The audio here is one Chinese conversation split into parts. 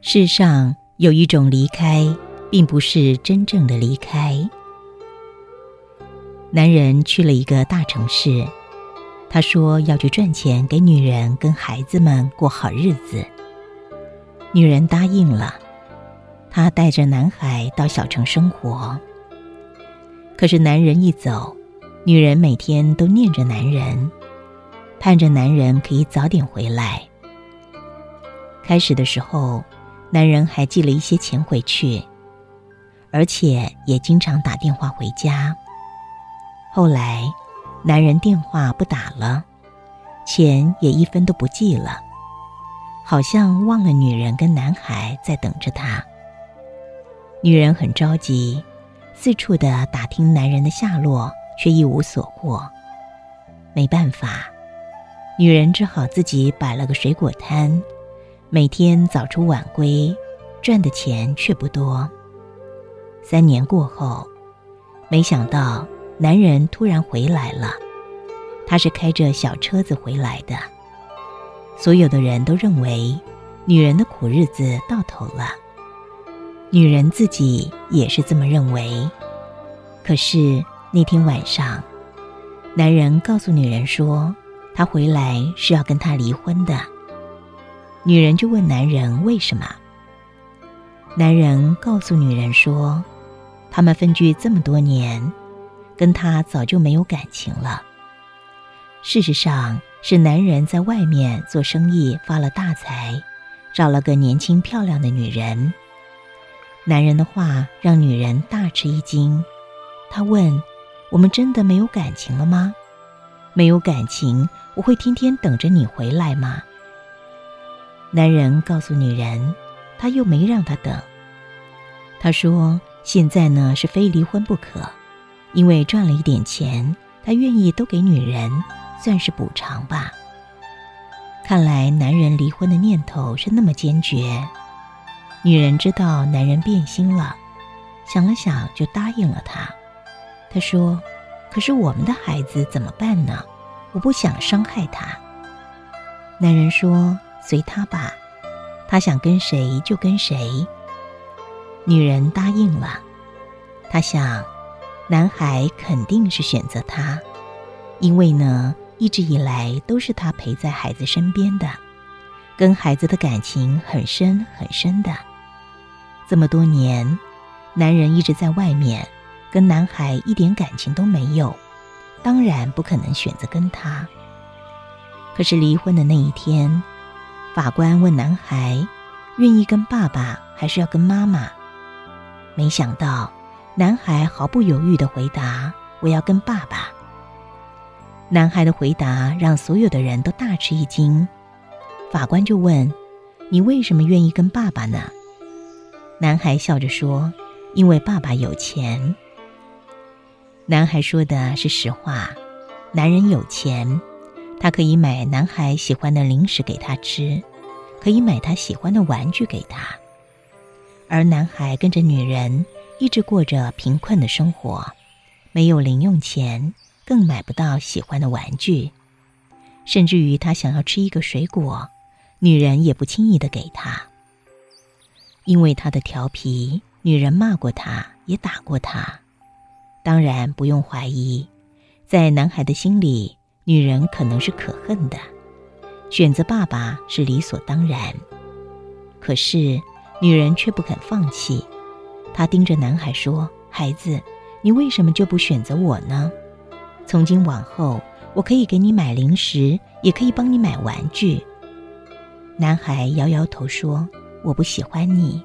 世上有一种离开，并不是真正的离开。男人去了一个大城市，他说要去赚钱，给女人跟孩子们过好日子。女人答应了，她带着男孩到小城生活。可是男人一走，女人每天都念着男人，盼着男人可以早点回来。开始的时候。男人还寄了一些钱回去，而且也经常打电话回家。后来，男人电话不打了，钱也一分都不寄了，好像忘了女人跟男孩在等着他。女人很着急，四处的打听男人的下落，却一无所获。没办法，女人只好自己摆了个水果摊。每天早出晚归，赚的钱却不多。三年过后，没想到男人突然回来了。他是开着小车子回来的。所有的人都认为女人的苦日子到头了，女人自己也是这么认为。可是那天晚上，男人告诉女人说，他回来是要跟她离婚的。女人就问男人为什么？男人告诉女人说：“他们分居这么多年，跟他早就没有感情了。事实上，是男人在外面做生意发了大财，找了个年轻漂亮的女人。”男人的话让女人大吃一惊，他问：“我们真的没有感情了吗？没有感情，我会天天等着你回来吗？”男人告诉女人，他又没让她等。他说：“现在呢是非离婚不可，因为赚了一点钱，他愿意都给女人，算是补偿吧。”看来男人离婚的念头是那么坚决。女人知道男人变心了，想了想就答应了他。他说：“可是我们的孩子怎么办呢？我不想伤害他。”男人说。随他吧，他想跟谁就跟谁。女人答应了，她想，男孩肯定是选择他，因为呢，一直以来都是他陪在孩子身边的，跟孩子的感情很深很深的。这么多年，男人一直在外面，跟男孩一点感情都没有，当然不可能选择跟他。可是离婚的那一天。法官问男孩：“愿意跟爸爸，还是要跟妈妈？”没想到，男孩毫不犹豫的回答：“我要跟爸爸。”男孩的回答让所有的人都大吃一惊。法官就问：“你为什么愿意跟爸爸呢？”男孩笑着说：“因为爸爸有钱。”男孩说的是实话，男人有钱。他可以买男孩喜欢的零食给他吃，可以买他喜欢的玩具给他，而男孩跟着女人一直过着贫困的生活，没有零用钱，更买不到喜欢的玩具，甚至于他想要吃一个水果，女人也不轻易的给他，因为他的调皮，女人骂过他，也打过他。当然不用怀疑，在男孩的心里。女人可能是可恨的，选择爸爸是理所当然。可是女人却不肯放弃，她盯着男孩说：“孩子，你为什么就不选择我呢？从今往后，我可以给你买零食，也可以帮你买玩具。”男孩摇摇头说：“我不喜欢你。”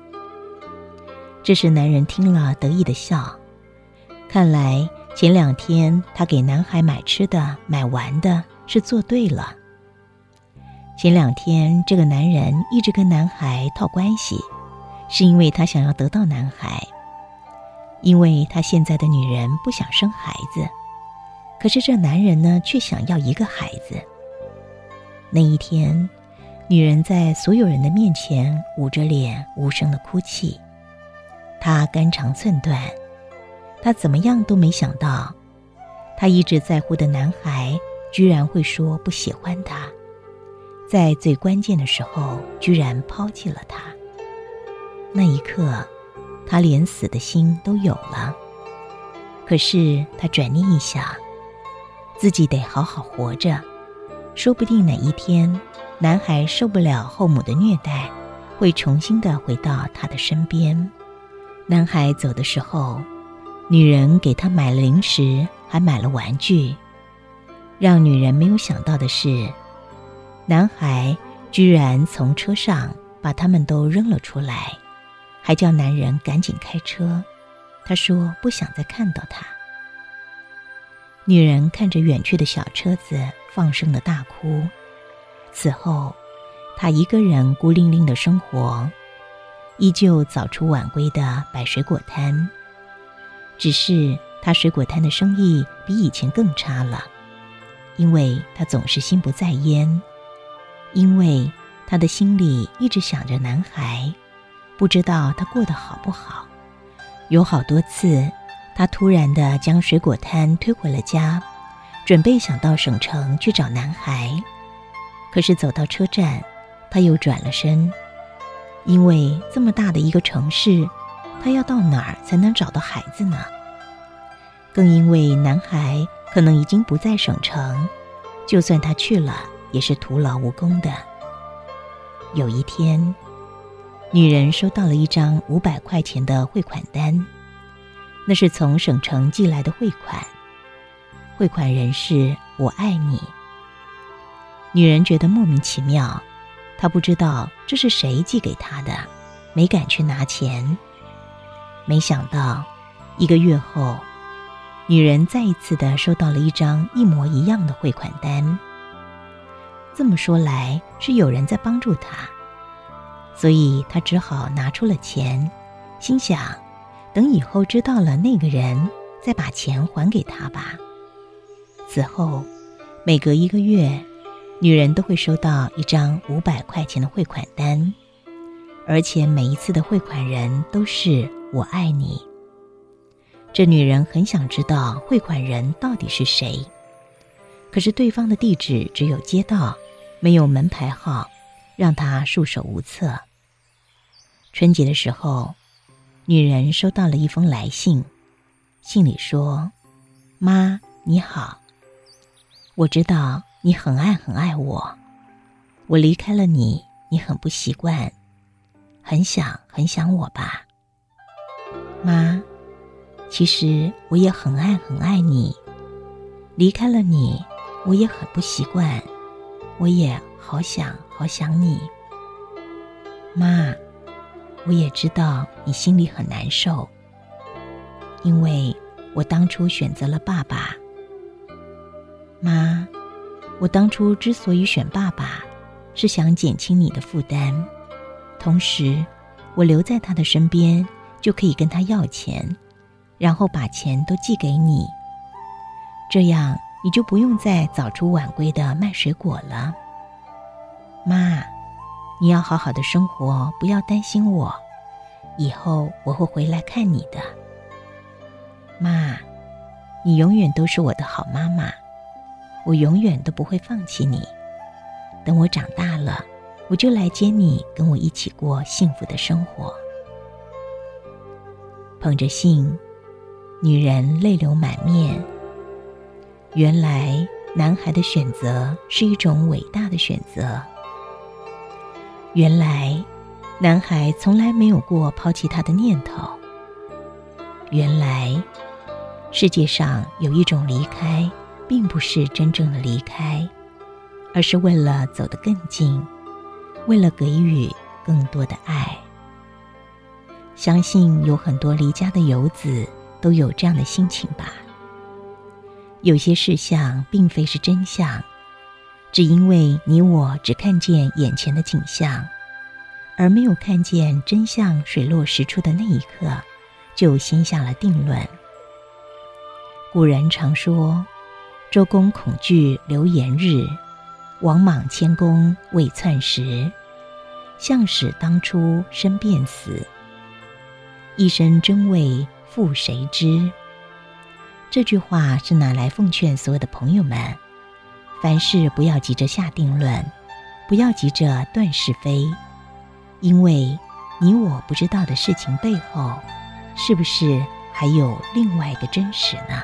这时，男人听了得意的笑，看来。前两天，他给男孩买吃的、买玩的，是做对了。前两天，这个男人一直跟男孩套关系，是因为他想要得到男孩，因为他现在的女人不想生孩子，可是这男人呢，却想要一个孩子。那一天，女人在所有人的面前捂着脸无声的哭泣，她肝肠寸断，她怎么样都没想到，她一直在乎的男孩居然会说不喜欢她，在最关键的时候居然抛弃了她。那一刻，她连死的心都有了。可是她转念一想，自己得好好活着，说不定哪一天。男孩受不了后母的虐待，会重新的回到他的身边。男孩走的时候，女人给他买了零食，还买了玩具。让女人没有想到的是，男孩居然从车上把他们都扔了出来，还叫男人赶紧开车。他说不想再看到他。女人看着远去的小车子，放声的大哭。此后，他一个人孤零零的生活，依旧早出晚归的摆水果摊。只是他水果摊的生意比以前更差了，因为他总是心不在焉，因为他的心里一直想着男孩，不知道他过得好不好。有好多次，他突然的将水果摊推回了家，准备想到省城去找男孩。可是走到车站，他又转了身，因为这么大的一个城市，他要到哪儿才能找到孩子呢？更因为男孩可能已经不在省城，就算他去了，也是徒劳无功的。有一天，女人收到了一张五百块钱的汇款单，那是从省城寄来的汇款，汇款人是我爱你。女人觉得莫名其妙，她不知道这是谁寄给她的，没敢去拿钱。没想到，一个月后，女人再一次的收到了一张一模一样的汇款单。这么说来，是有人在帮助她，所以她只好拿出了钱，心想：等以后知道了那个人，再把钱还给他吧。此后，每隔一个月。女人都会收到一张五百块钱的汇款单，而且每一次的汇款人都是我爱你。这女人很想知道汇款人到底是谁，可是对方的地址只有街道，没有门牌号，让她束手无策。春节的时候，女人收到了一封来信，信里说：“妈，你好，我知道。”你很爱很爱我，我离开了你，你很不习惯，很想很想我吧，妈。其实我也很爱很爱你，离开了你，我也很不习惯，我也好想好想你，妈。我也知道你心里很难受，因为我当初选择了爸爸，妈。我当初之所以选爸爸，是想减轻你的负担，同时，我留在他的身边就可以跟他要钱，然后把钱都寄给你，这样你就不用再早出晚归的卖水果了。妈，你要好好的生活，不要担心我，以后我会回来看你的。妈，你永远都是我的好妈妈。我永远都不会放弃你。等我长大了，我就来接你，跟我一起过幸福的生活。捧着信，女人泪流满面。原来，男孩的选择是一种伟大的选择。原来，男孩从来没有过抛弃他的念头。原来，世界上有一种离开。并不是真正的离开，而是为了走得更近，为了给予更多的爱。相信有很多离家的游子都有这样的心情吧。有些事项并非是真相，只因为你我只看见眼前的景象，而没有看见真相水落石出的那一刻，就先下了定论。古人常说。周公恐惧流言日，王莽迁宫未篡时，向使当初身便死。一生真为负谁知？这句话是拿来奉劝所有的朋友们：凡事不要急着下定论，不要急着断是非，因为你我不知道的事情背后，是不是还有另外一个真实呢